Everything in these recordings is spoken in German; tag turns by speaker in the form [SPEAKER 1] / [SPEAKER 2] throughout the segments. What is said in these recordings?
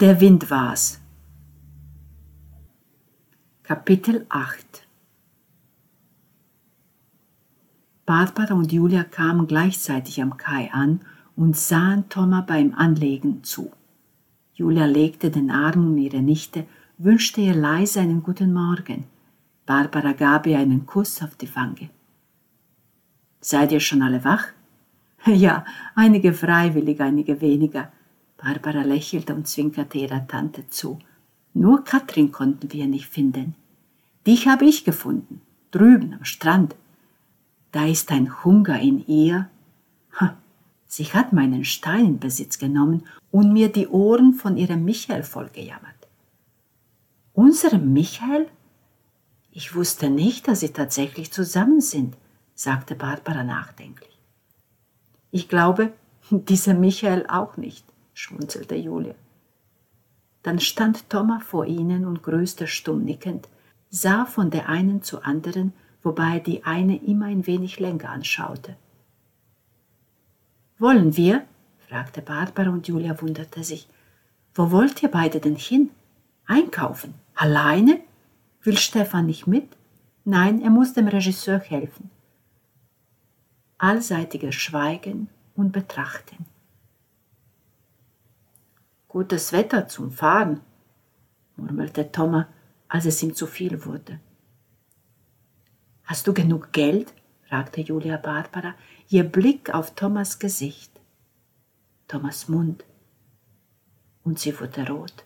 [SPEAKER 1] Der Wind war's. Kapitel 8 Barbara und Julia kamen gleichzeitig am Kai an und sahen Thomas beim Anlegen zu. Julia legte den Arm um ihre Nichte, wünschte ihr leise einen guten Morgen. Barbara gab ihr einen Kuss auf die Wange. Seid ihr schon alle wach? Ja, einige freiwillig, einige weniger. Barbara lächelte und zwinkerte ihrer Tante zu. Nur Katrin konnten wir nicht finden. Dich habe ich gefunden, drüben am Strand. Da ist ein Hunger in ihr. Ha, sie hat meinen Stein in Besitz genommen und mir die Ohren von ihrem Michael vollgejammert. Unserem Michael? Ich wusste nicht, dass sie tatsächlich zusammen sind, sagte Barbara nachdenklich. Ich glaube, dieser Michael auch nicht schmunzelte Julia. Dann stand Thomas vor ihnen und grüßte stumm nickend, sah von der einen zur anderen, wobei die eine immer ein wenig länger anschaute. Wollen wir? fragte Barbara und Julia wunderte sich. Wo wollt ihr beide denn hin? Einkaufen? Alleine? Will Stefan nicht mit? Nein, er muss dem Regisseur helfen. Allseitiges Schweigen und Betrachten. Gutes Wetter zum Fahren, murmelte Thomas, als es ihm zu viel wurde. Hast du genug Geld? fragte Julia Barbara, ihr Blick auf Thomas Gesicht. Thomas Mund. Und sie wurde rot.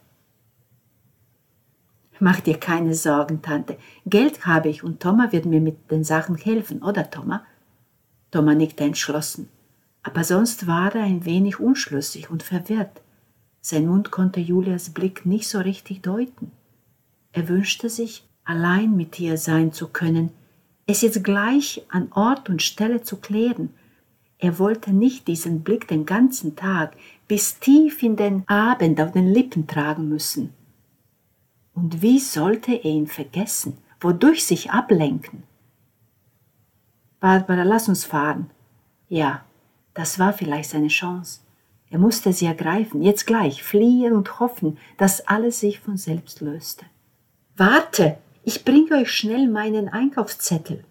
[SPEAKER 1] Mach dir keine Sorgen, Tante. Geld habe ich und Thomas wird mir mit den Sachen helfen, oder Thomas? Thomas nickte entschlossen, aber sonst war er ein wenig unschlüssig und verwirrt. Sein Mund konnte Julias Blick nicht so richtig deuten. Er wünschte sich, allein mit ihr sein zu können, es jetzt gleich an Ort und Stelle zu klären. Er wollte nicht diesen Blick den ganzen Tag bis tief in den Abend auf den Lippen tragen müssen. Und wie sollte er ihn vergessen, wodurch sich ablenken? Barbara, lass uns fahren. Ja, das war vielleicht seine Chance. Er musste sie ergreifen, jetzt gleich, fliehen und hoffen, dass alles sich von selbst löste. Warte, ich bringe euch schnell meinen Einkaufszettel.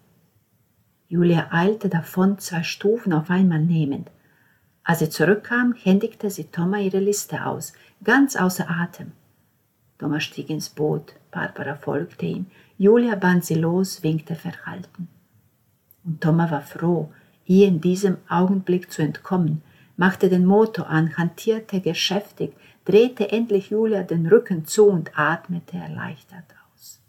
[SPEAKER 1] Julia eilte davon, zwei Stufen auf einmal nehmend. Als sie zurückkam, händigte sie Thomas ihre Liste aus, ganz außer Atem. Thomas stieg ins Boot, Barbara folgte ihm, Julia band sie los, winkte verhalten. Und Thomas war froh, ihr in diesem Augenblick zu entkommen, machte den Motor an, hantierte geschäftig, drehte endlich Julia den Rücken zu und atmete erleichtert aus.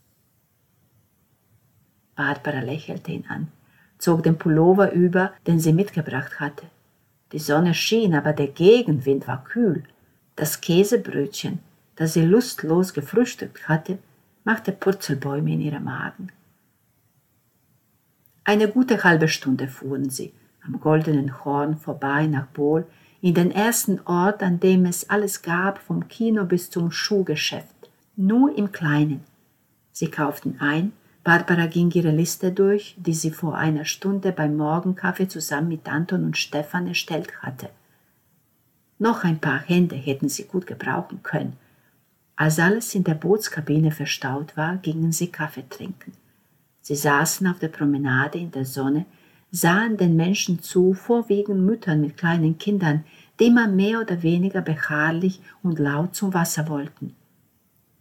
[SPEAKER 1] Barbara lächelte ihn an, zog den Pullover über, den sie mitgebracht hatte. Die Sonne schien, aber der Gegenwind war kühl. Das Käsebrötchen, das sie lustlos gefrühstückt hatte, machte Purzelbäume in ihrem Magen. Eine gute halbe Stunde fuhren sie, am goldenen Horn vorbei nach Bohl, in den ersten Ort, an dem es alles gab, vom Kino bis zum Schuhgeschäft, nur im Kleinen. Sie kauften ein, Barbara ging ihre Liste durch, die sie vor einer Stunde beim Morgenkaffee zusammen mit Anton und Stefan erstellt hatte. Noch ein paar Hände hätten sie gut gebrauchen können. Als alles in der Bootskabine verstaut war, gingen sie Kaffee trinken. Sie saßen auf der Promenade in der Sonne, sahen den Menschen zu, vorwiegend Müttern mit kleinen Kindern, die immer mehr oder weniger beharrlich und laut zum Wasser wollten.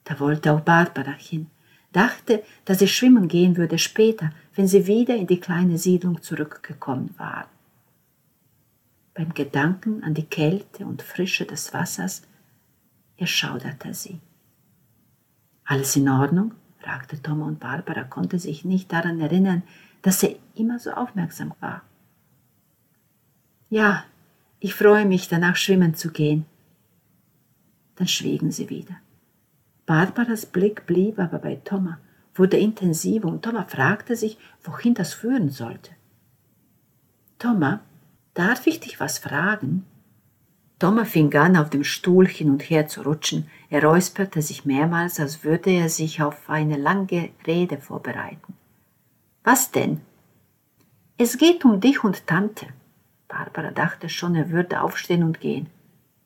[SPEAKER 1] Da wollte auch Barbara hin, dachte, dass sie schwimmen gehen würde später, wenn sie wieder in die kleine Siedlung zurückgekommen war. Beim Gedanken an die Kälte und Frische des Wassers erschauderte sie. Alles in Ordnung? fragte Thomas und Barbara konnte sich nicht daran erinnern, dass er immer so aufmerksam war. Ja, ich freue mich, danach schwimmen zu gehen. Dann schwiegen sie wieder. Barbaras Blick blieb aber bei Thomas, wurde intensiver und Thomas fragte sich, wohin das führen sollte. Thomas, darf ich dich was fragen? Thomas fing an, auf dem Stuhl hin und her zu rutschen. Er räusperte sich mehrmals, als würde er sich auf eine lange Rede vorbereiten. Was denn? Es geht um dich und Tante. Barbara dachte schon, er würde aufstehen und gehen.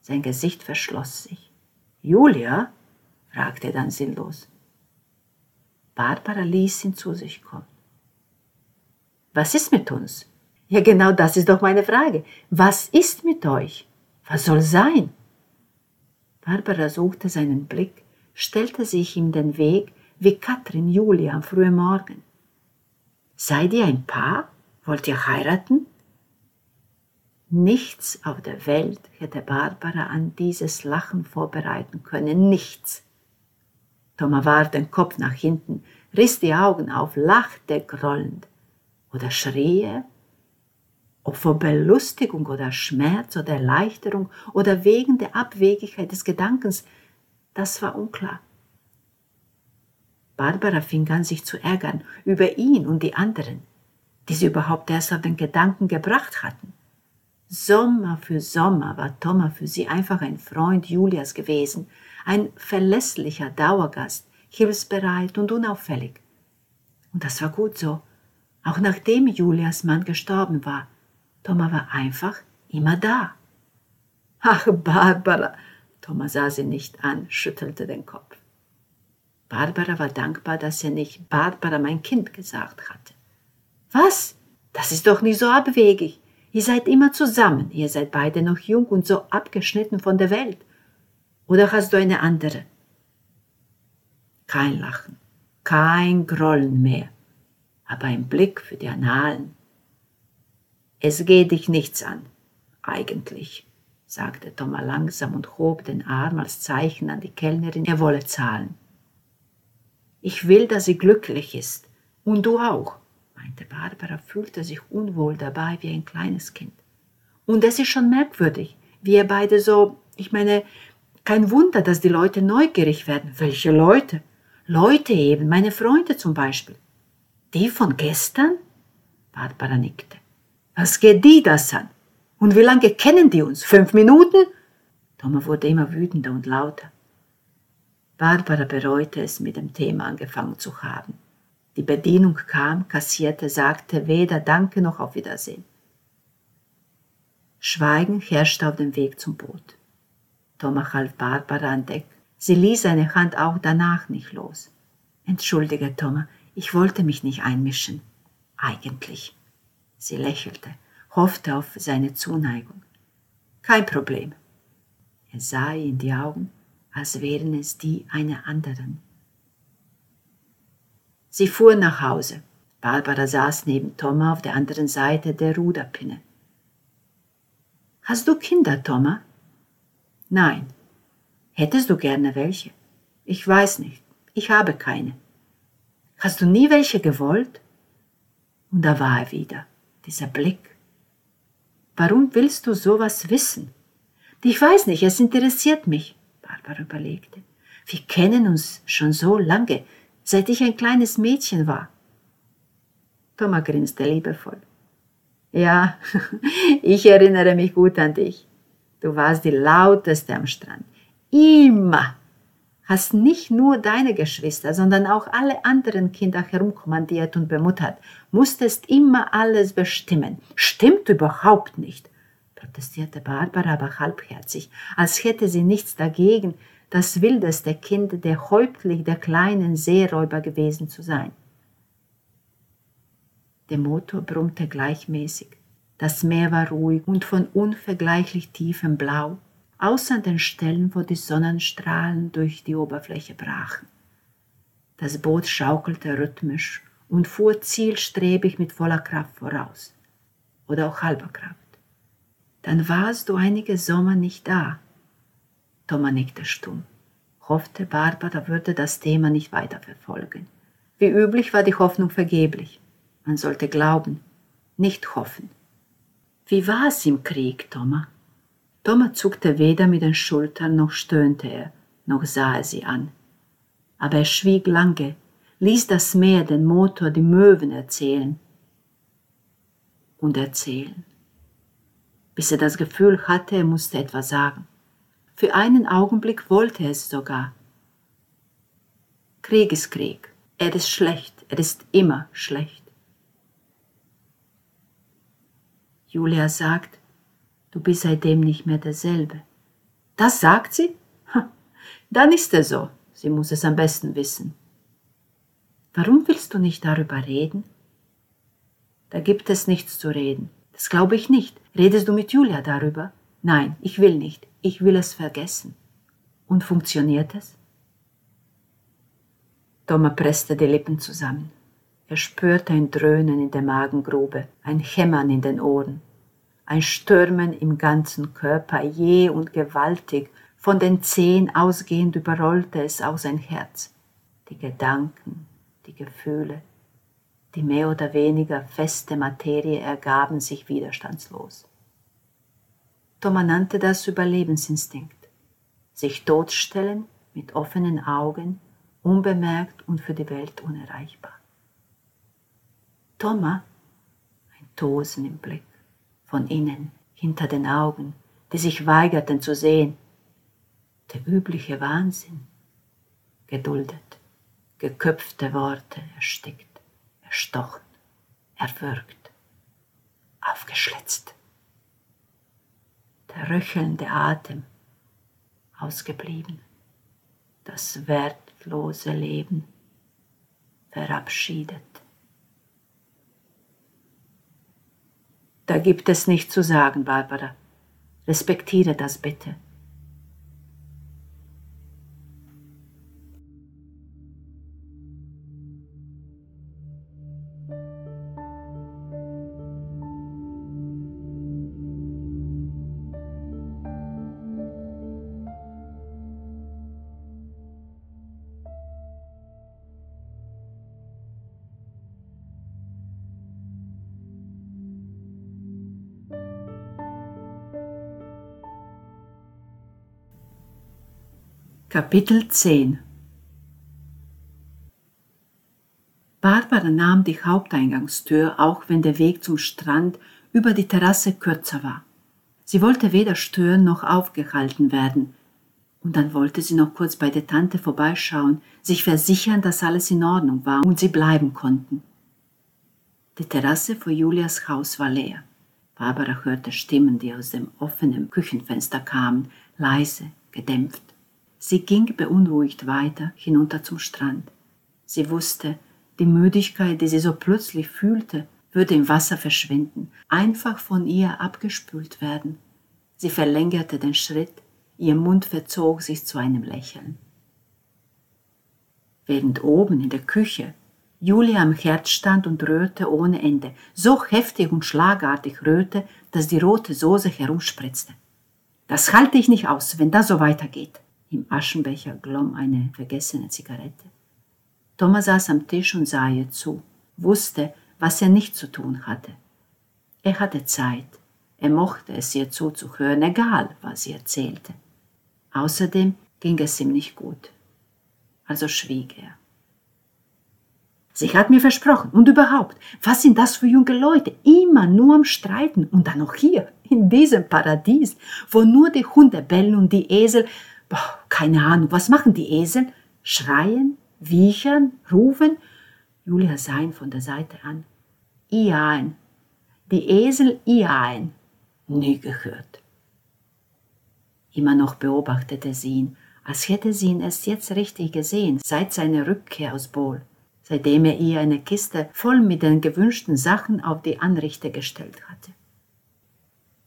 [SPEAKER 1] Sein Gesicht verschloss sich. Julia? fragte er dann sinnlos. Barbara ließ ihn zu sich kommen. Was ist mit uns? Ja, genau das ist doch meine Frage. Was ist mit euch? Was soll sein? Barbara suchte seinen Blick, stellte sich ihm den Weg wie Katrin Julia am frühen Morgen. Seid ihr ein Paar? Wollt ihr heiraten? Nichts auf der Welt hätte Barbara an dieses Lachen vorbereiten können, nichts. Thomas warf den Kopf nach hinten, riss die Augen auf, lachte grollend oder schrie ob vor Belustigung oder Schmerz oder Erleichterung oder wegen der Abwegigkeit des Gedankens, das war unklar. Barbara fing an, sich zu ärgern über ihn und die anderen, die sie überhaupt erst auf den Gedanken gebracht hatten. Sommer für Sommer war Thomas für sie einfach ein Freund Julias gewesen, ein verlässlicher Dauergast, hilfsbereit und unauffällig. Und das war gut so, auch nachdem Julias Mann gestorben war. Thomas war einfach immer da. Ach, Barbara! Thomas sah sie nicht an, schüttelte den Kopf. Barbara war dankbar, dass er nicht Barbara mein Kind gesagt hatte. Was? Das ist doch nicht so abwegig. Ihr seid immer zusammen, ihr seid beide noch jung und so abgeschnitten von der Welt. Oder hast du eine andere? Kein Lachen, kein Grollen mehr, aber ein Blick für die Annalen. Es geht dich nichts an, eigentlich, sagte Thomas langsam und hob den Arm als Zeichen an die Kellnerin, er wolle zahlen. Ich will, dass sie glücklich ist, und du auch, meinte Barbara, fühlte sich unwohl dabei wie ein kleines Kind. Und es ist schon merkwürdig, wie ihr beide so, ich meine, kein Wunder, dass die Leute neugierig werden. Welche Leute? Leute eben, meine Freunde zum Beispiel. Die von gestern? Barbara nickte. Was geht die das an? Und wie lange kennen die uns? Fünf Minuten? Thomas wurde immer wütender und lauter. Barbara bereute es, mit dem Thema angefangen zu haben. Die Bedienung kam, kassierte, sagte weder Danke noch auf Wiedersehen. Schweigen herrschte auf dem Weg zum Boot. Thomas half Barbara an Deck. Sie ließ seine Hand auch danach nicht los. Entschuldige, Thomas, ich wollte mich nicht einmischen. Eigentlich. Sie lächelte, hoffte auf seine Zuneigung. Kein Problem. Er sah ihr in die Augen, als wären es die einer anderen. Sie fuhren nach Hause. Barbara saß neben Thomas auf der anderen Seite der Ruderpinne. Hast du Kinder, Thomas? Nein. Hättest du gerne welche? Ich weiß nicht. Ich habe keine. Hast du nie welche gewollt? Und da war er wieder dieser Blick. Warum willst du sowas wissen? Ich weiß nicht, es interessiert mich, Barbara überlegte. Wir kennen uns schon so lange, seit ich ein kleines Mädchen war. Thomas grinste liebevoll. Ja, ich erinnere mich gut an dich. Du warst die lauteste am Strand. Immer hast nicht nur deine Geschwister, sondern auch alle anderen Kinder herumkommandiert und bemuttert, musstest immer alles bestimmen. Stimmt überhaupt nicht, protestierte Barbara aber halbherzig, als hätte sie nichts dagegen, das wildeste Kind der Häuptling der kleinen Seeräuber gewesen zu sein. Der Motor brummte gleichmäßig. Das Meer war ruhig und von unvergleichlich tiefem Blau außer an den Stellen, wo die Sonnenstrahlen durch die Oberfläche brachen. Das Boot schaukelte rhythmisch und fuhr zielstrebig mit voller Kraft voraus. Oder auch halber Kraft. Dann warst du einige Sommer nicht da. Thomas nickte stumm, hoffte, Barbara würde das Thema nicht weiterverfolgen. Wie üblich war die Hoffnung vergeblich. Man sollte glauben, nicht hoffen. Wie war es im Krieg, Thomas? Thomas zuckte weder mit den Schultern noch stöhnte er, noch sah er sie an. Aber er schwieg lange, ließ das Meer, den Motor, die Möwen erzählen und erzählen, bis er das Gefühl hatte, er musste etwas sagen. Für einen Augenblick wollte er es sogar. Krieg ist Krieg. Er ist schlecht. Er ist immer schlecht. Julia sagt, Du bist seitdem nicht mehr derselbe. Das sagt sie? Dann ist es so. Sie muss es am besten wissen. Warum willst du nicht darüber reden? Da gibt es nichts zu reden. Das glaube ich nicht. Redest du mit Julia darüber? Nein, ich will nicht. Ich will es vergessen. Und funktioniert es? Thomas presste die Lippen zusammen. Er spürte ein Dröhnen in der Magengrube, ein Hämmern in den Ohren, ein Stürmen im ganzen Körper, jäh und gewaltig, von den Zehen ausgehend überrollte es auch sein Herz. Die Gedanken, die Gefühle, die mehr oder weniger feste Materie ergaben sich widerstandslos. Thomas nannte das Überlebensinstinkt. Sich totstellen mit offenen Augen, unbemerkt und für die Welt unerreichbar. Thomas, ein Tosen im Blick, von innen, hinter den Augen, die sich weigerten zu sehen, der übliche Wahnsinn, geduldet, geköpfte Worte erstickt, erstochen, erwürgt, aufgeschlitzt. Der röchelnde Atem, ausgeblieben, das wertlose Leben, verabschiedet. Da gibt es nichts zu sagen, Barbara. Respektiere das bitte. Kapitel 10 Barbara nahm die Haupteingangstür, auch wenn der Weg zum Strand über die Terrasse kürzer war. Sie wollte weder stören noch aufgehalten werden. Und dann wollte sie noch kurz bei der Tante vorbeischauen, sich versichern, dass alles in Ordnung war und sie bleiben konnten. Die Terrasse vor Julias Haus war leer. Barbara hörte Stimmen, die aus dem offenen Küchenfenster kamen, leise, gedämpft. Sie ging beunruhigt weiter hinunter zum Strand. Sie wusste, die Müdigkeit, die sie so plötzlich fühlte, würde im Wasser verschwinden, einfach von ihr abgespült werden. Sie verlängerte den Schritt, ihr Mund verzog sich zu einem Lächeln. Während oben in der Küche Julia am Herd stand und rührte ohne Ende, so heftig und schlagartig rührte, dass die rote Soße herumspritzte. Das halte ich nicht aus, wenn das so weitergeht. Im Aschenbecher glomm eine vergessene Zigarette. Thomas saß am Tisch und sah ihr zu, wusste, was er nicht zu tun hatte. Er hatte Zeit, er mochte es ihr zuzuhören, egal was sie erzählte. Außerdem ging es ihm nicht gut. Also schwieg er. Sie hat mir versprochen, und überhaupt, was sind das für junge Leute? Immer nur am Streiten und dann noch hier, in diesem Paradies, wo nur die Hunde bellen und die Esel boah, keine Ahnung, was machen die Esel? Schreien, wiechern, rufen? Julia sah ihn von der Seite an. Iaen. Die Esel Iaen. Nie gehört. Immer noch beobachtete sie ihn, als hätte sie ihn erst jetzt richtig gesehen, seit seiner Rückkehr aus Bol, seitdem er ihr eine Kiste voll mit den gewünschten Sachen auf die Anrichte gestellt hatte.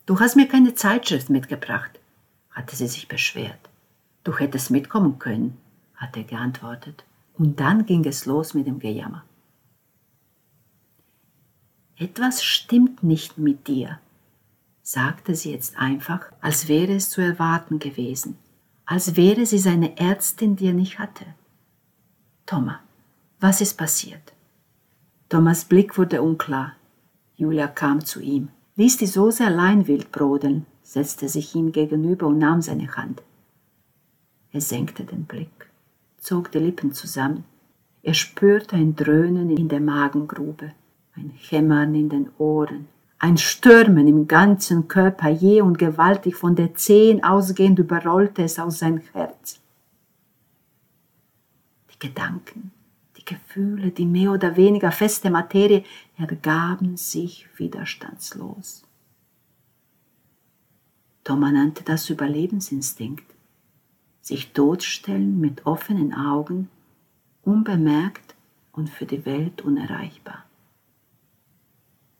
[SPEAKER 1] Du hast mir keine Zeitschrift mitgebracht, hatte sie sich beschwert. Du hättest mitkommen können, hat er geantwortet. Und dann ging es los mit dem Gejammer. Etwas stimmt nicht mit dir, sagte sie jetzt einfach, als wäre es zu erwarten gewesen, als wäre sie seine Ärztin, die er nicht hatte. Thomas, was ist passiert? Thomas Blick wurde unklar. Julia kam zu ihm, ließ die Soße allein wild brodeln, setzte sich ihm gegenüber und nahm seine Hand. Er senkte den Blick, zog die Lippen zusammen. Er spürte ein Dröhnen in der Magengrube, ein Hämmern in den Ohren, ein Stürmen im ganzen Körper, jäh und gewaltig von der Zehen ausgehend überrollte es aus sein Herz. Die Gedanken, die Gefühle, die mehr oder weniger feste Materie ergaben sich widerstandslos. Thomas nannte das Überlebensinstinkt. Sich totstellen mit offenen Augen, unbemerkt und für die Welt unerreichbar.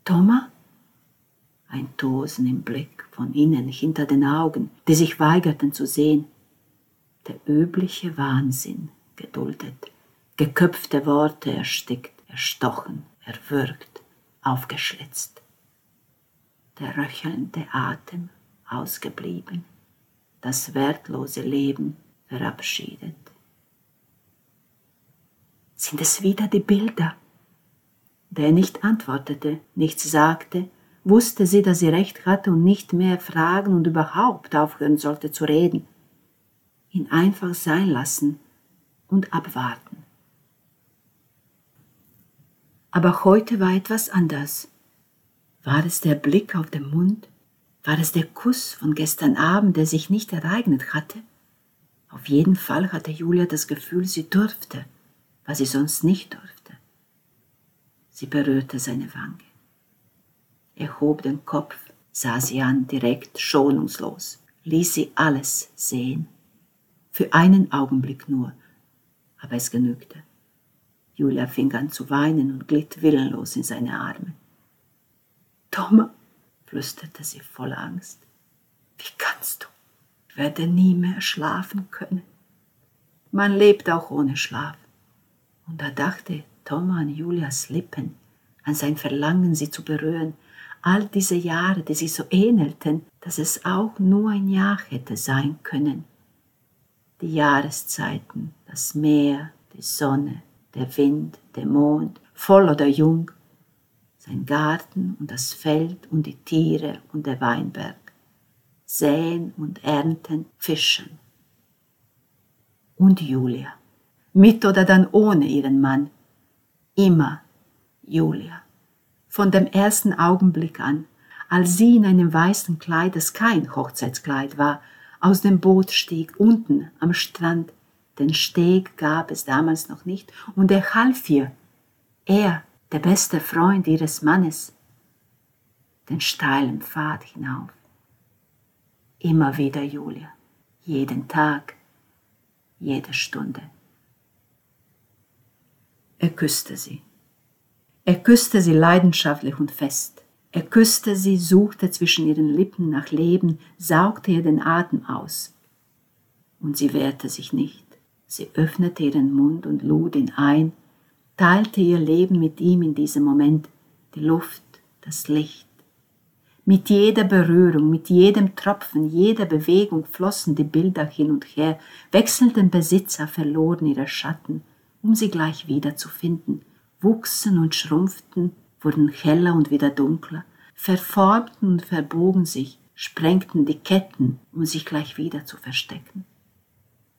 [SPEAKER 1] Thomas? Ein Tosen im Blick von innen hinter den Augen, die sich weigerten zu sehen. Der übliche Wahnsinn geduldet, geköpfte Worte erstickt, erstochen, erwürgt, aufgeschlitzt. Der röchelnde Atem ausgeblieben, das wertlose Leben verabschiedet. Sind es wieder die Bilder? Der nicht antwortete, nichts sagte, wusste sie, dass sie recht hatte und nicht mehr fragen und überhaupt aufhören sollte zu reden. Ihn einfach sein lassen und abwarten. Aber heute war etwas anders. War es der Blick auf den Mund? War es der Kuss von gestern Abend, der sich nicht ereignet hatte? Auf jeden Fall hatte Julia das Gefühl, sie durfte, was sie sonst nicht durfte. Sie berührte seine Wange. Er hob den Kopf, sah sie an, direkt, schonungslos, ließ sie alles sehen. Für einen Augenblick nur, aber es genügte. Julia fing an zu weinen und glitt willenlos in seine Arme. Thomas, flüsterte sie voller Angst, wie kannst du? Ich werde nie mehr schlafen können. Man lebt auch ohne Schlaf. Und da dachte Thomas an Julias Lippen, an sein Verlangen, sie zu berühren, all diese Jahre, die sie so ähnelten, dass es auch nur ein Jahr hätte sein können. Die Jahreszeiten, das Meer, die Sonne, der Wind, der Mond, voll oder jung, sein Garten und das Feld und die Tiere und der Weinberg, säen und ernten, fischen. Und Julia, mit oder dann ohne ihren Mann, immer Julia von dem ersten Augenblick an, als sie in einem weißen Kleid, das kein Hochzeitskleid war, aus dem Boot stieg, unten am Strand. Den Steg gab es damals noch nicht, und er half ihr, er, der beste Freund ihres Mannes, den steilen Pfad hinauf. Immer wieder Julia, jeden Tag, jede Stunde. Er küsste sie. Er küsste sie leidenschaftlich und fest. Er küsste sie, suchte zwischen ihren Lippen nach Leben, saugte ihr den Atem aus. Und sie wehrte sich nicht. Sie öffnete ihren Mund und lud ihn ein, teilte ihr Leben mit ihm in diesem Moment, die Luft, das Licht. Mit jeder Berührung, mit jedem Tropfen, jeder Bewegung flossen die Bilder hin und her, wechselnden Besitzer verloren ihre Schatten, um sie gleich wieder zu finden wuchsen und schrumpften, wurden heller und wieder dunkler, verformten und verbogen sich, sprengten die Ketten, um sich gleich wieder zu verstecken.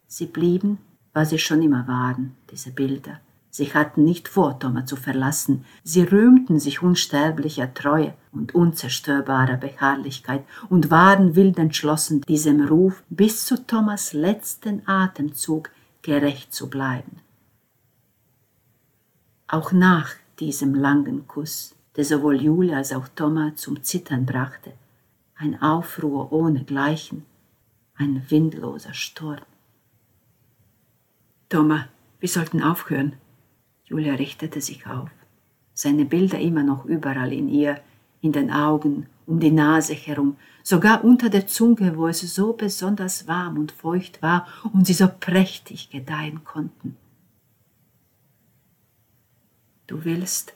[SPEAKER 1] Sie blieben, was sie schon immer waren, diese Bilder. Sie hatten nicht vor, Thomas zu verlassen. Sie rühmten sich unsterblicher Treue und unzerstörbarer Beharrlichkeit und waren wild entschlossen, diesem Ruf bis zu Thomas letzten Atemzug gerecht zu bleiben auch nach diesem langen Kuss, der sowohl Julia als auch Thomas zum Zittern brachte, ein Aufruhr ohnegleichen, ein windloser Sturm. Thomas, wir sollten aufhören. Julia richtete sich auf, seine Bilder immer noch überall in ihr, in den Augen, um die Nase herum, sogar unter der Zunge, wo es so besonders warm und feucht war und sie so prächtig gedeihen konnten. Du willst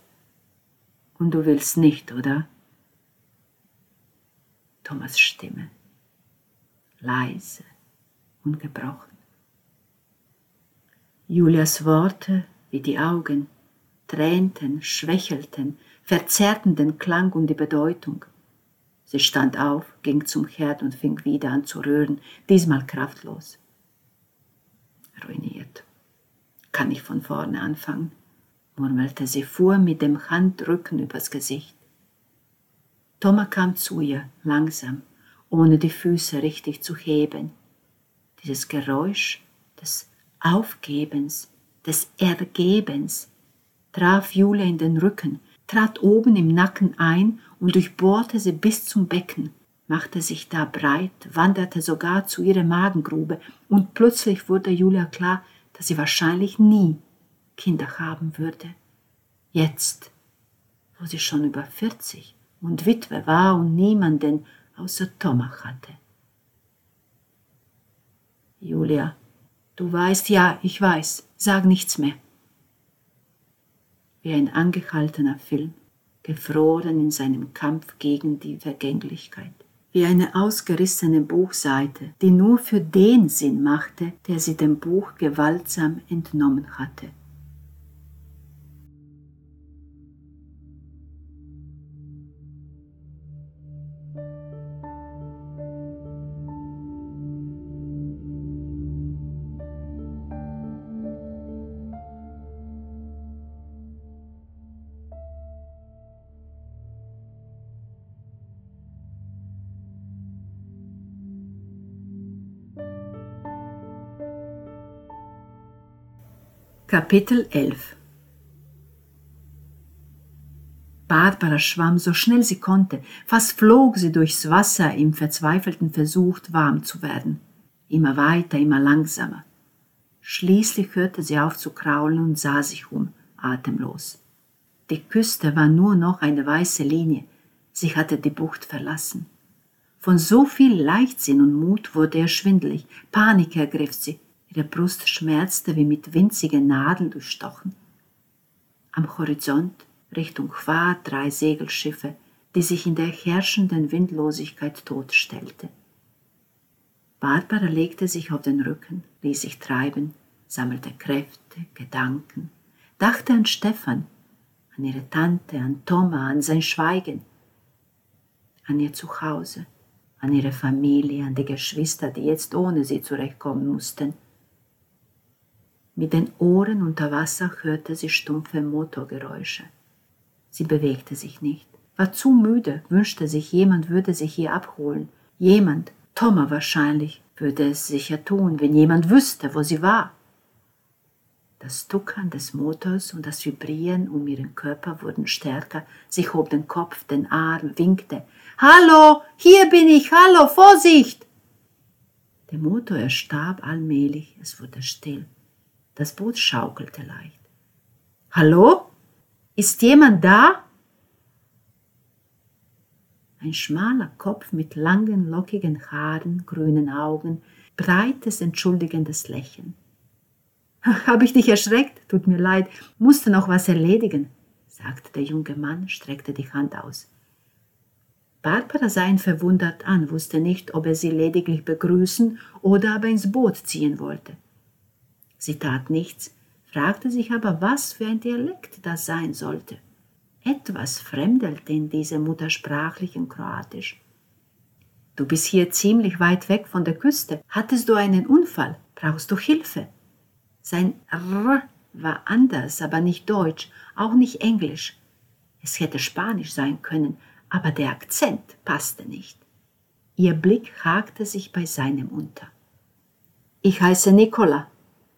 [SPEAKER 1] und du willst nicht, oder? Thomas Stimme, leise und gebrochen. Julias Worte wie die Augen tränten, schwächelten, verzerrten den Klang und die Bedeutung. Sie stand auf, ging zum Herd und fing wieder an zu rühren, diesmal kraftlos. Ruiniert. Kann ich von vorne anfangen? murmelte sie, fuhr mit dem Handrücken übers Gesicht. Thomas kam zu ihr, langsam, ohne die Füße richtig zu heben. Dieses Geräusch des Aufgebens, des Ergebens, traf Julia in den Rücken, trat oben im Nacken ein und durchbohrte sie bis zum Becken. machte sich da breit, wanderte sogar zu ihrer Magengrube, und plötzlich wurde Julia klar, dass sie wahrscheinlich nie Kinder haben würde. Jetzt, wo sie schon über 40 und Witwe war und niemanden außer Thomas hatte. Julia, du weißt, ja, ich weiß, sag nichts mehr. Wie ein angehaltener Film, gefroren in seinem Kampf gegen die Vergänglichkeit wie eine ausgerissene Buchseite, die nur für den Sinn machte, der sie dem Buch gewaltsam entnommen hatte. Kapitel 11 Barbara schwamm so schnell sie konnte, fast flog sie durchs Wasser im verzweifelten Versuch, warm zu werden. Immer weiter, immer langsamer. Schließlich hörte sie auf zu kraulen und sah sich um, atemlos. Die Küste war nur noch eine weiße Linie, sie hatte die Bucht verlassen. Von so viel Leichtsinn und Mut wurde er schwindelig, Panik ergriff sie, Ihre Brust schmerzte wie mit winzigen Nadeln durchstochen. Am Horizont, Richtung Quad, drei Segelschiffe, die sich in der herrschenden Windlosigkeit totstellte. Barbara legte sich auf den Rücken, ließ sich treiben, sammelte Kräfte, Gedanken, dachte an Stefan, an ihre Tante, an Thomas, an sein Schweigen, an ihr Zuhause, an ihre Familie, an die Geschwister, die jetzt ohne sie zurechtkommen mussten, mit den Ohren unter Wasser hörte sie stumpfe Motorgeräusche. Sie bewegte sich nicht, war zu müde, wünschte sich, jemand würde sich hier abholen. Jemand, Thomas wahrscheinlich, würde es sicher tun, wenn jemand wüsste, wo sie war. Das Tuckern des Motors und das Vibrieren um ihren Körper wurden stärker. Sie hob den Kopf, den Arm, winkte. Hallo, hier bin ich, hallo, Vorsicht! Der Motor erstarb allmählich, es wurde still. Das Boot schaukelte leicht. Hallo? Ist jemand da? Ein schmaler Kopf mit langen, lockigen Haaren, grünen Augen, breites, entschuldigendes Lächeln. Hab ich dich erschreckt? Tut mir leid, musste noch was erledigen, sagte der junge Mann, streckte die Hand aus. Barbara sah ihn verwundert an, wusste nicht, ob er sie lediglich begrüßen oder aber ins Boot ziehen wollte. Sie tat nichts, fragte sich aber, was für ein Dialekt das sein sollte. Etwas fremdelte in diesem muttersprachlichen Kroatisch. Du bist hier ziemlich weit weg von der Küste. Hattest du einen Unfall? Brauchst du Hilfe? Sein R war anders, aber nicht Deutsch, auch nicht Englisch. Es hätte Spanisch sein können, aber der Akzent passte nicht. Ihr Blick hakte sich bei seinem unter. Ich heiße Nicola,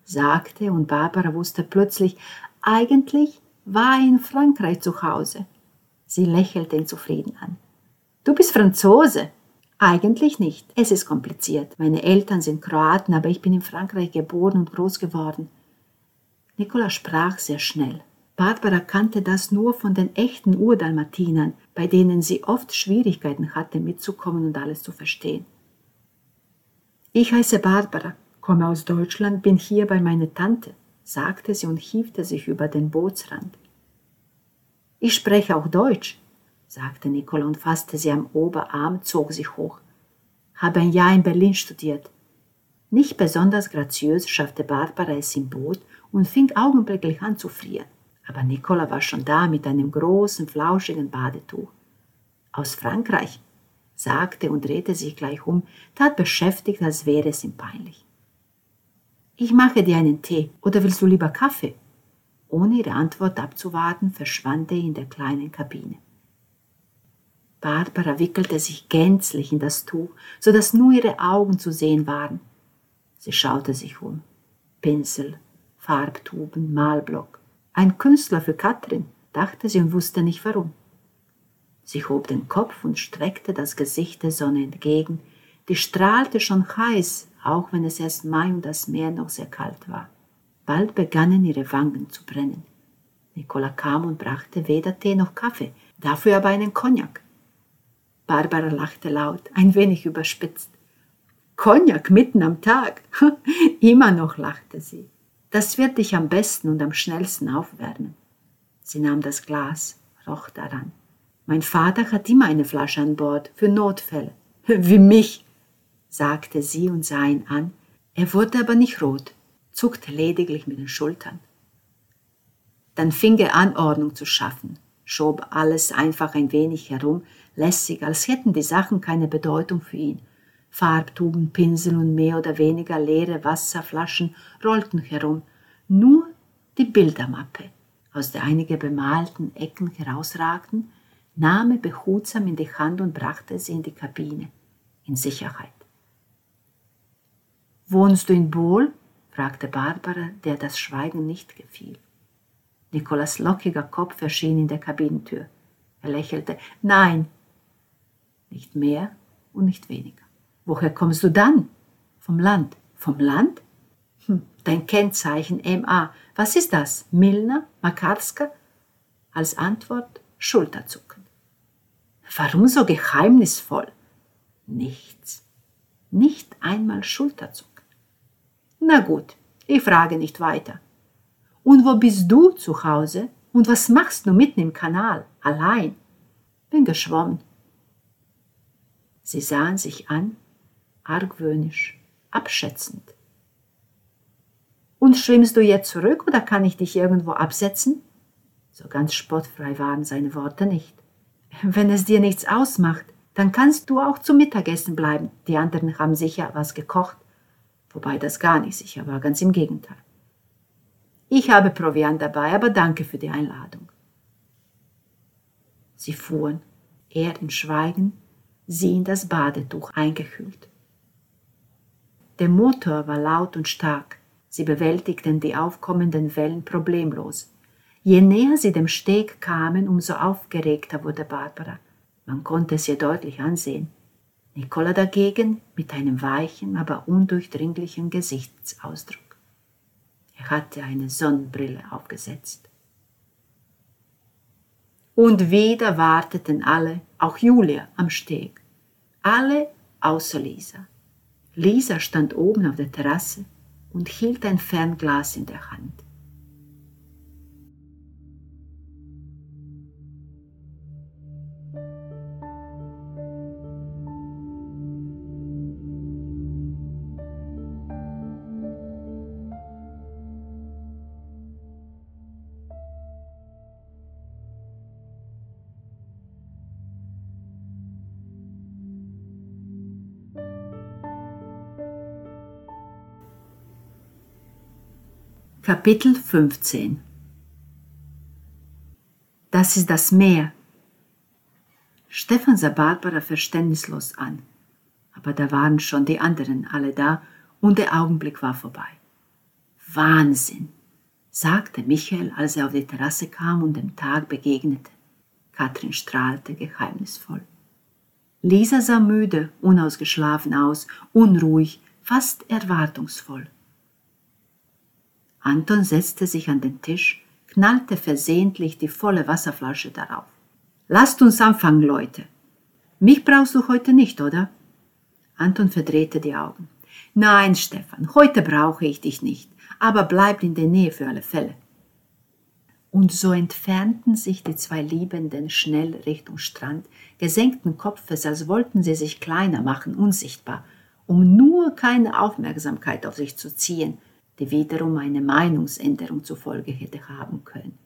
[SPEAKER 1] sagte und Barbara wusste plötzlich, eigentlich war er in Frankreich zu Hause. Sie lächelte ihn zufrieden an. Du bist Franzose? Eigentlich nicht. Es ist kompliziert. Meine Eltern sind Kroaten, aber ich bin in Frankreich geboren und groß geworden. Nicola sprach sehr schnell. Barbara kannte das nur von den echten Urdalmatinern, bei denen sie oft Schwierigkeiten hatte, mitzukommen und alles zu verstehen. Ich heiße Barbara, komme aus Deutschland, bin hier bei meiner Tante, sagte sie und hiefte sich über den Bootsrand. Ich spreche auch Deutsch, sagte Nicola und fasste sie am Oberarm, zog sich hoch. Habe ein Jahr in Berlin studiert. Nicht besonders graziös schaffte Barbara es im Boot und fing augenblicklich an zu frieren. Aber Nicola war schon da mit einem großen, flauschigen Badetuch. Aus Frankreich, sagte und drehte sich gleich um, tat beschäftigt, als wäre es ihm peinlich. Ich mache dir einen Tee oder willst du lieber Kaffee? Ohne ihre Antwort abzuwarten, verschwand er in der kleinen Kabine. Barbara wickelte sich gänzlich in das Tuch, so dass nur ihre Augen zu sehen waren. Sie schaute sich um. Pinsel, Farbtuben, Malblock. Ein Künstler für Katrin, dachte sie und wusste nicht warum. Sie hob den Kopf und streckte das Gesicht der Sonne entgegen, die strahlte schon heiß, auch wenn es erst Mai und das Meer noch sehr kalt war. Bald begannen ihre Wangen zu brennen. Nicola kam und brachte weder Tee noch Kaffee, dafür aber einen Cognac. Barbara lachte laut, ein wenig überspitzt. Cognac mitten am Tag? Immer noch lachte sie. Das wird dich am besten und am schnellsten aufwärmen. Sie nahm das Glas, roch daran. Mein Vater hat immer eine Flasche an Bord für Notfälle. Wie mich, sagte sie und sah ihn an. Er wurde aber nicht rot, zuckte lediglich mit den Schultern. Dann fing er an, Ordnung zu schaffen, schob alles einfach ein wenig herum, lässig, als hätten die Sachen keine Bedeutung für ihn. Farbtuben, Pinsel und mehr oder weniger leere Wasserflaschen rollten herum. Nur die Bildermappe, aus der einige bemalten Ecken herausragten, nahm er behutsam in die Hand und brachte sie in die Kabine, in Sicherheit. Wohnst du in Bohl? fragte Barbara, der das Schweigen nicht gefiel. Nikolas lockiger Kopf erschien in der Kabinentür. Er lächelte. Nein, nicht mehr und nicht weniger. Woher kommst du dann? Vom Land. Vom Land? Hm, dein Kennzeichen MA. Was ist das? Milner? Makarska? Als Antwort Schulterzucken. Warum so geheimnisvoll? Nichts. Nicht einmal Schulterzucken. Na gut, ich frage nicht weiter. Und wo bist du zu Hause? Und was machst du mitten im Kanal? Allein? Bin geschwommen. Sie sahen sich an, argwöhnisch, abschätzend. Und schwimmst du jetzt zurück oder kann ich dich irgendwo absetzen? So ganz spottfrei waren seine Worte nicht. Wenn es dir nichts ausmacht, dann kannst du auch zum Mittagessen bleiben. Die anderen haben sicher was gekocht. Wobei das gar nicht sicher war, ganz im Gegenteil. Ich habe Proviant dabei, aber danke für die Einladung. Sie fuhren, er in Schweigen, sie in das Badetuch eingehüllt. Der Motor war laut und stark, sie bewältigten die aufkommenden Wellen problemlos. Je näher sie dem Steg kamen, umso aufgeregter wurde Barbara. Man konnte es ihr deutlich ansehen. Nicola dagegen mit einem weichen, aber undurchdringlichen Gesichtsausdruck. Er hatte eine Sonnenbrille aufgesetzt. Und wieder warteten alle, auch Julia, am Steg. Alle außer Lisa. Lisa stand oben auf der Terrasse und hielt ein Fernglas in der Hand. Kapitel 15 Das ist das Meer. Stefan sah Barbara verständnislos an, aber da waren schon die anderen alle da und der Augenblick war vorbei. Wahnsinn, sagte Michael, als er auf die Terrasse kam und dem Tag begegnete. Katrin strahlte geheimnisvoll. Lisa sah müde, unausgeschlafen aus, unruhig, fast erwartungsvoll. Anton setzte sich an den Tisch, knallte versehentlich die volle Wasserflasche darauf. Lasst uns anfangen, Leute. Mich brauchst du heute nicht, oder? Anton verdrehte die Augen. Nein, Stefan, heute brauche ich dich nicht, aber bleib in der Nähe für alle Fälle. Und so entfernten sich die zwei Liebenden schnell Richtung Strand, gesenkten Kopfes, als wollten sie sich kleiner machen, unsichtbar, um nur keine Aufmerksamkeit auf sich zu ziehen, die wiederum eine Meinungsänderung zur Folge hätte haben können.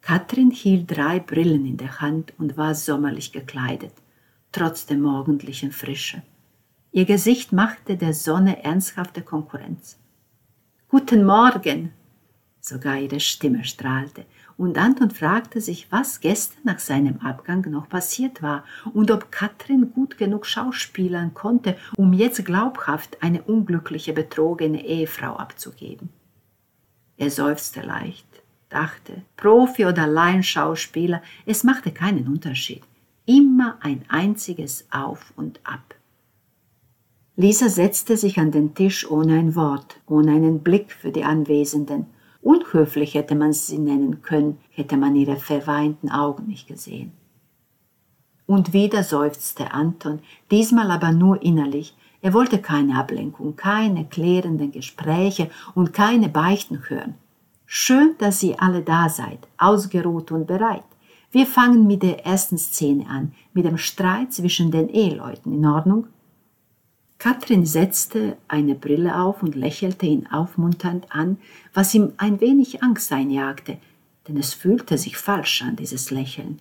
[SPEAKER 1] Katrin hielt drei Brillen in der Hand und war sommerlich gekleidet, trotz der morgendlichen Frische. Ihr Gesicht machte der Sonne ernsthafte Konkurrenz. Guten Morgen! Sogar ihre Stimme strahlte und Anton fragte sich, was gestern nach seinem Abgang noch passiert war und ob Katrin gut genug schauspielern konnte, um jetzt glaubhaft eine unglückliche, betrogene Ehefrau abzugeben. Er seufzte leicht, dachte, Profi oder Laienschauspieler, es machte keinen Unterschied. Immer ein einziges Auf und Ab. Lisa setzte sich an den Tisch ohne ein Wort, ohne einen Blick für die Anwesenden. Unhöflich hätte man sie nennen können, hätte man ihre verweinten Augen nicht gesehen. Und wieder seufzte Anton, diesmal aber nur innerlich. Er wollte keine Ablenkung, keine klärenden Gespräche und keine Beichten hören. Schön, dass ihr alle da seid, ausgeruht und bereit. Wir fangen mit der ersten Szene an, mit dem Streit zwischen den Eheleuten. In Ordnung? Katrin setzte eine Brille auf und lächelte ihn aufmunternd an, was ihm ein wenig Angst einjagte, denn es fühlte sich falsch an, dieses Lächeln.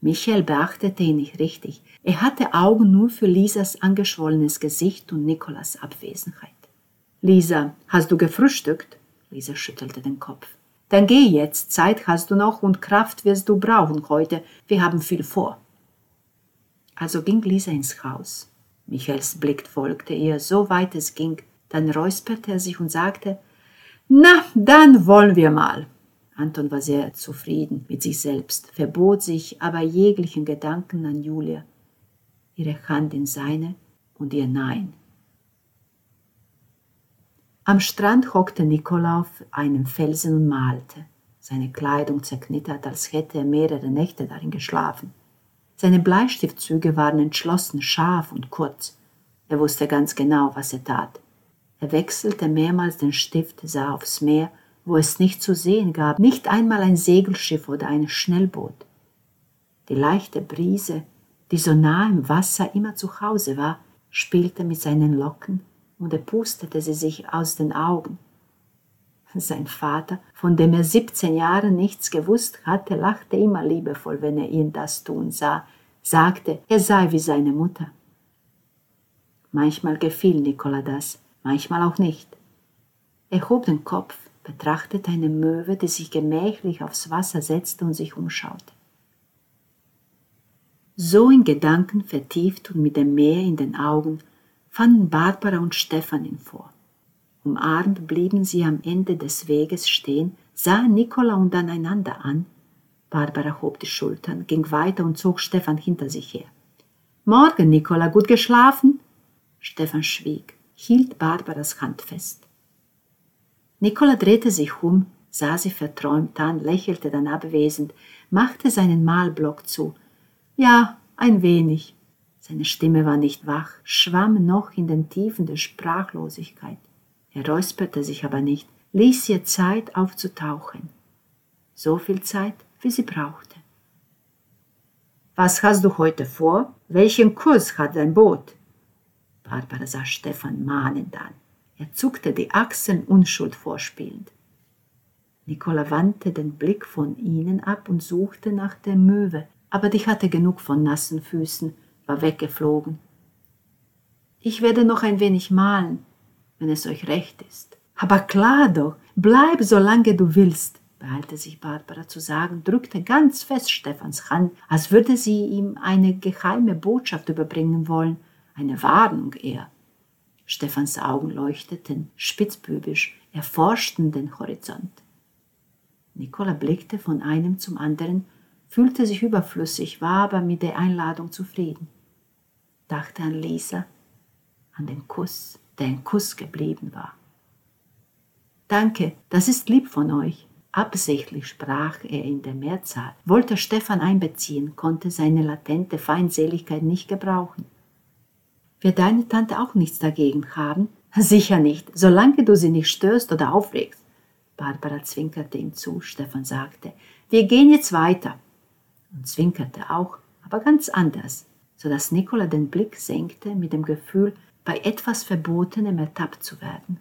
[SPEAKER 1] Michael beachtete ihn nicht richtig. Er hatte Augen nur für Lisas angeschwollenes Gesicht und Nikolas Abwesenheit. Lisa, hast du gefrühstückt? Lisa schüttelte den Kopf. Dann geh jetzt, Zeit hast du noch und Kraft wirst du brauchen heute. Wir haben viel vor. Also ging Lisa ins Haus. Michaels Blick folgte ihr, so weit es ging. Dann räusperte er sich und sagte, na, dann wollen wir mal. Anton war sehr zufrieden mit sich selbst, verbot sich aber jeglichen Gedanken an Julia, ihre Hand in seine und ihr Nein. Am Strand hockte Nikola auf einem Felsen und malte, seine Kleidung zerknittert, als hätte er mehrere Nächte darin geschlafen. Seine Bleistiftzüge waren entschlossen, scharf und kurz. Er wusste ganz genau, was er tat. Er wechselte mehrmals den Stift, sah aufs Meer, wo es nicht zu sehen gab, nicht einmal ein Segelschiff oder ein Schnellboot. Die leichte Brise, die so nah im Wasser immer zu Hause war, spielte mit seinen Locken und er pustete sie sich aus den Augen. Sein Vater, von dem er 17 Jahre nichts gewusst hatte, lachte immer liebevoll, wenn er ihn das tun sah, sagte, er sei wie seine Mutter. Manchmal gefiel Nikola das, manchmal auch nicht. Er hob den Kopf, betrachtete eine Möwe, die sich gemächlich aufs Wasser setzte und sich umschaute. So in Gedanken vertieft und mit dem Meer in den Augen fanden Barbara und Stefan ihn vor. Umarmt blieben sie am Ende des Weges stehen, sahen Nicola und dann einander an. Barbara hob die Schultern, ging weiter und zog Stefan hinter sich her. Morgen, Nicola, gut geschlafen? Stefan schwieg, hielt Barbaras Hand fest. Nicola drehte sich um, sah sie verträumt an, lächelte dann abwesend, machte seinen Malblock zu. Ja, ein wenig, seine Stimme war nicht wach, schwamm noch in den Tiefen der Sprachlosigkeit. Er räusperte sich aber nicht, ließ ihr Zeit aufzutauchen. So viel Zeit, wie sie brauchte. Was hast du heute vor? Welchen Kurs hat dein Boot? Barbara sah Stefan mahnend an. Er zuckte die Achseln Unschuld vorspielend. Nicola wandte den Blick von ihnen ab und suchte nach der Möwe, aber die hatte genug von nassen Füßen war weggeflogen. Ich werde noch ein wenig malen, wenn es euch recht ist. Aber klar doch, bleib so lange du willst, beeilte sich Barbara zu sagen, drückte ganz fest Stefans Hand, als würde sie ihm eine geheime Botschaft überbringen wollen, eine Warnung eher. Stefans Augen leuchteten spitzbübisch, erforschten den Horizont. Nicola blickte von einem zum anderen, fühlte sich überflüssig, war aber mit der Einladung zufrieden dachte an Lisa, an den Kuss, der ein Kuss geblieben war. Danke, das ist lieb von euch. Absichtlich sprach er in der Mehrzahl, wollte Stefan einbeziehen, konnte seine latente Feindseligkeit nicht gebrauchen. Wird deine Tante auch nichts dagegen haben? Sicher nicht, solange du sie nicht störst oder aufregst. Barbara zwinkerte ihm zu, Stefan sagte, wir gehen jetzt weiter. Und zwinkerte auch, aber ganz anders so dass Nicola den Blick senkte mit dem Gefühl, bei etwas Verbotenem ertappt zu werden.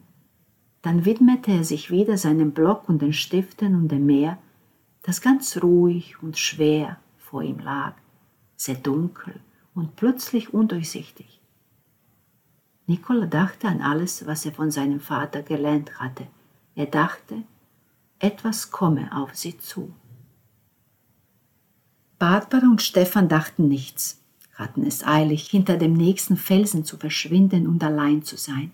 [SPEAKER 1] Dann widmete er sich wieder seinem Block und den Stiften und dem Meer, das ganz ruhig und schwer vor ihm lag, sehr dunkel und plötzlich undurchsichtig. Nicola dachte an alles, was er von seinem Vater gelernt hatte. Er dachte, etwas komme auf sie zu. Barbara und Stefan dachten nichts hatten es eilig, hinter dem nächsten Felsen zu verschwinden und allein zu sein.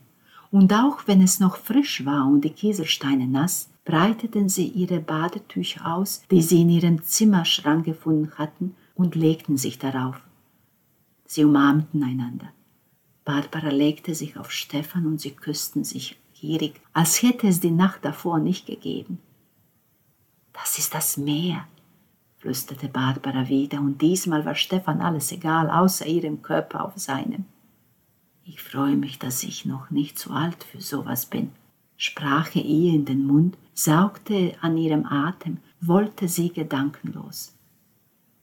[SPEAKER 1] Und auch wenn es noch frisch war und die Kieselsteine nass, breiteten sie ihre Badetücher aus, die sie in ihrem Zimmerschrank gefunden hatten, und legten sich darauf. Sie umarmten einander. Barbara legte sich auf Stefan und sie küssten sich gierig, als hätte es die Nacht davor nicht gegeben. Das ist das Meer, flüsterte Barbara wieder, und diesmal war Stefan alles egal, außer ihrem Körper auf seinem. Ich freue mich, dass ich noch nicht zu alt für sowas bin, sprach er ihr in den Mund, saugte an ihrem Atem, wollte sie gedankenlos.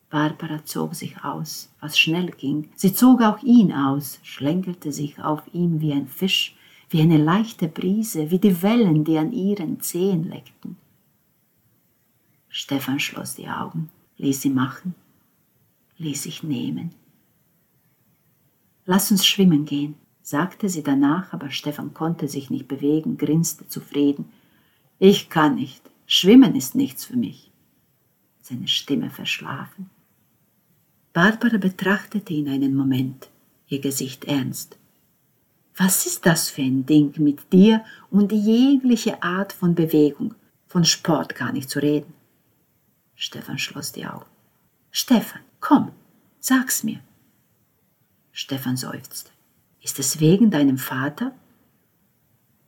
[SPEAKER 1] Barbara zog sich aus, was schnell ging. Sie zog auch ihn aus, schlängelte sich auf ihm wie ein Fisch, wie eine leichte Brise, wie die Wellen, die an ihren Zehen leckten. Stefan schloss die Augen, ließ sie machen, ließ sich nehmen. Lass uns schwimmen gehen, sagte sie danach, aber Stefan konnte sich nicht bewegen, grinste zufrieden. Ich kann nicht, schwimmen ist nichts für mich. Seine Stimme verschlafen. Barbara betrachtete ihn einen Moment, ihr Gesicht ernst. Was ist das für ein Ding mit dir und jegliche Art von Bewegung, von Sport gar nicht zu reden? Stefan schloss die Augen. Stefan, komm, sag's mir. Stefan seufzte. Ist es wegen deinem Vater?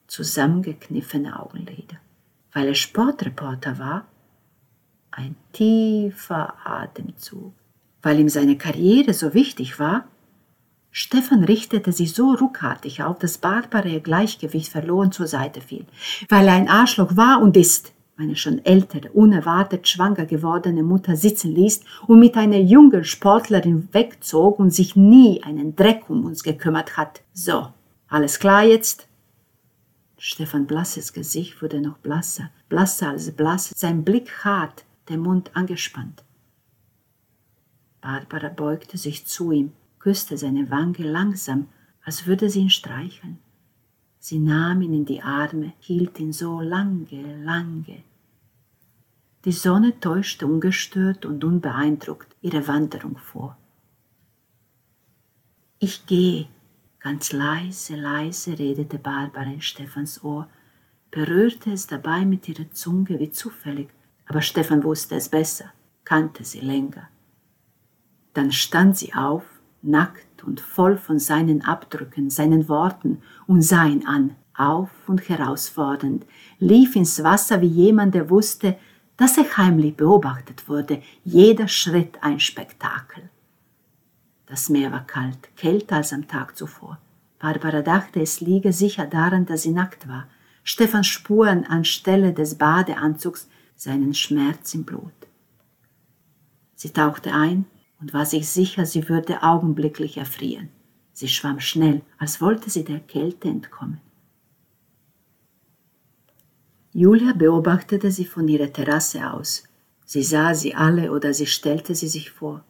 [SPEAKER 1] Zusammengekniffene Augenlider. Weil er Sportreporter war? Ein tiefer Atemzug weil ihm seine Karriere so wichtig war? Stefan richtete sich so ruckartig auf, dass Barbara ihr Gleichgewicht verloren zur Seite fiel. Weil er ein Arschloch war und ist, meine schon ältere, unerwartet schwanger gewordene Mutter sitzen ließ und mit einer jungen Sportlerin wegzog und sich nie einen Dreck um uns gekümmert hat. So, alles klar jetzt? Stefan blasses Gesicht wurde noch blasser, blasser als blass, sein Blick hart, der Mund angespannt. Barbara beugte sich zu ihm, küsste seine Wange langsam, als würde sie ihn streicheln. Sie nahm ihn in die Arme, hielt ihn so lange, lange. Die Sonne täuschte ungestört und unbeeindruckt ihre Wanderung vor. Ich gehe, ganz leise, leise redete Barbara in Stefans Ohr, berührte es dabei mit ihrer Zunge wie zufällig, aber Stefan wusste es besser, kannte sie länger. Dann stand sie auf, nackt und voll von seinen Abdrücken, seinen Worten und sah ihn an, auf und herausfordernd, lief ins Wasser wie jemand, der wusste, dass er heimlich beobachtet wurde, jeder Schritt ein Spektakel. Das Meer war kalt, kälter als am Tag zuvor. Barbara dachte, es liege sicher daran, dass sie nackt war. Stefan Spuren anstelle des Badeanzugs seinen Schmerz im Blut. Sie tauchte ein, und war sich sicher, sie würde augenblicklich erfrieren. Sie schwamm schnell, als wollte sie der Kälte entkommen. Julia beobachtete sie von ihrer Terrasse aus. Sie sah sie alle oder sie stellte sie sich vor.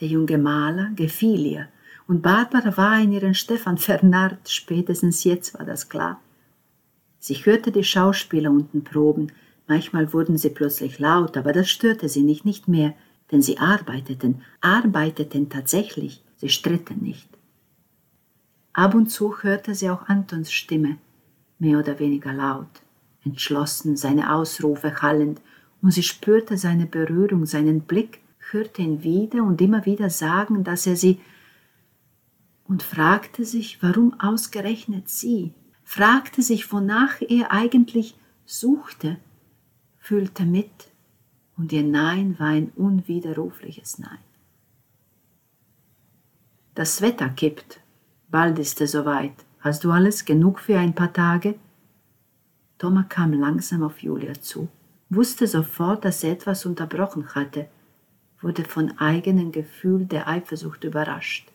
[SPEAKER 1] Der junge Maler gefiel ihr, und Barbara war in ihren Stefan vernarrt, spätestens jetzt war das klar. Sie hörte die Schauspieler unten proben, manchmal wurden sie plötzlich laut, aber das störte sie nicht, nicht mehr, denn sie arbeiteten, arbeiteten tatsächlich, sie stritten nicht. Ab und zu hörte sie auch Antons Stimme, mehr oder weniger laut, entschlossen, seine Ausrufe hallend, und sie spürte seine Berührung, seinen Blick, hörte ihn wieder und immer wieder sagen, dass er sie und fragte sich, warum ausgerechnet sie, fragte sich, wonach er eigentlich suchte, fühlte mit, und ihr Nein war ein unwiderrufliches Nein. Das Wetter kippt, bald ist es soweit. Hast du alles genug für ein paar Tage? Thomas kam langsam auf Julia zu, wusste sofort, dass er etwas unterbrochen hatte, wurde von eigenem Gefühl der Eifersucht überrascht.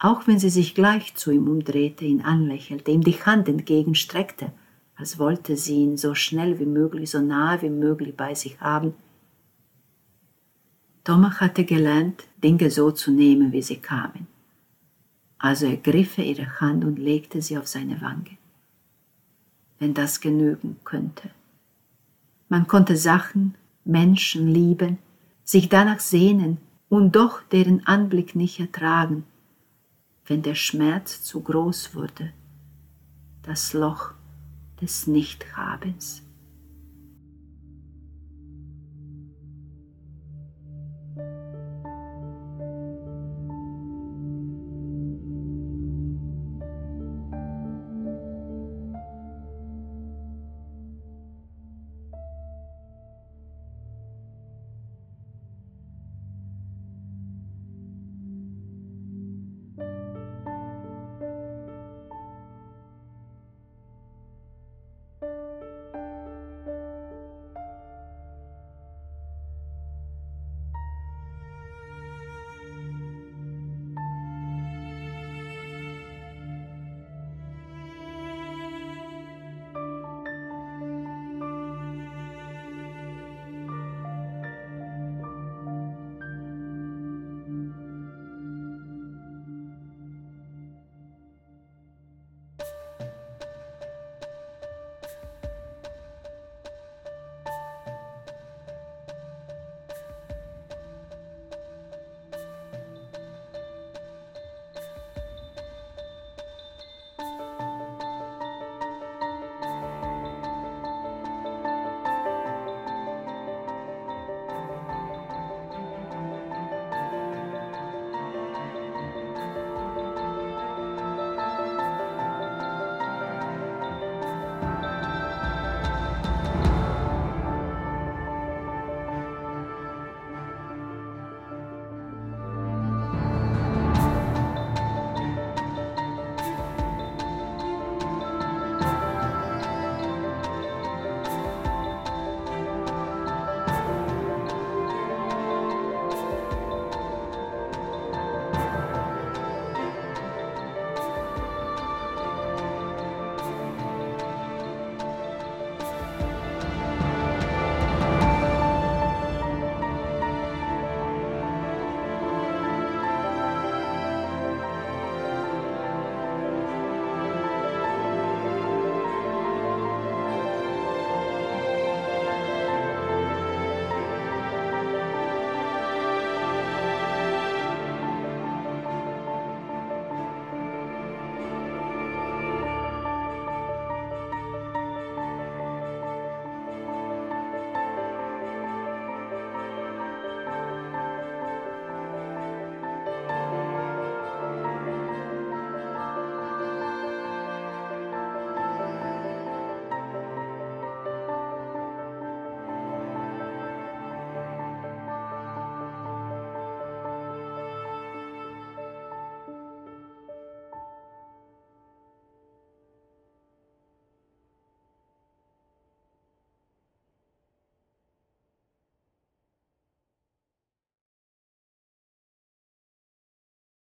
[SPEAKER 1] Auch wenn sie sich gleich zu ihm umdrehte, ihn anlächelte, ihm die Hand entgegenstreckte, als wollte sie ihn so schnell wie möglich, so nahe wie möglich bei sich haben, Thomas hatte gelernt, Dinge so zu nehmen, wie sie kamen. Also ergriff er ihre Hand und legte sie auf seine Wange. Wenn das genügen könnte. Man konnte Sachen, Menschen lieben, sich danach sehnen und doch deren Anblick nicht ertragen, wenn der Schmerz zu groß wurde, das Loch des Nichthabens.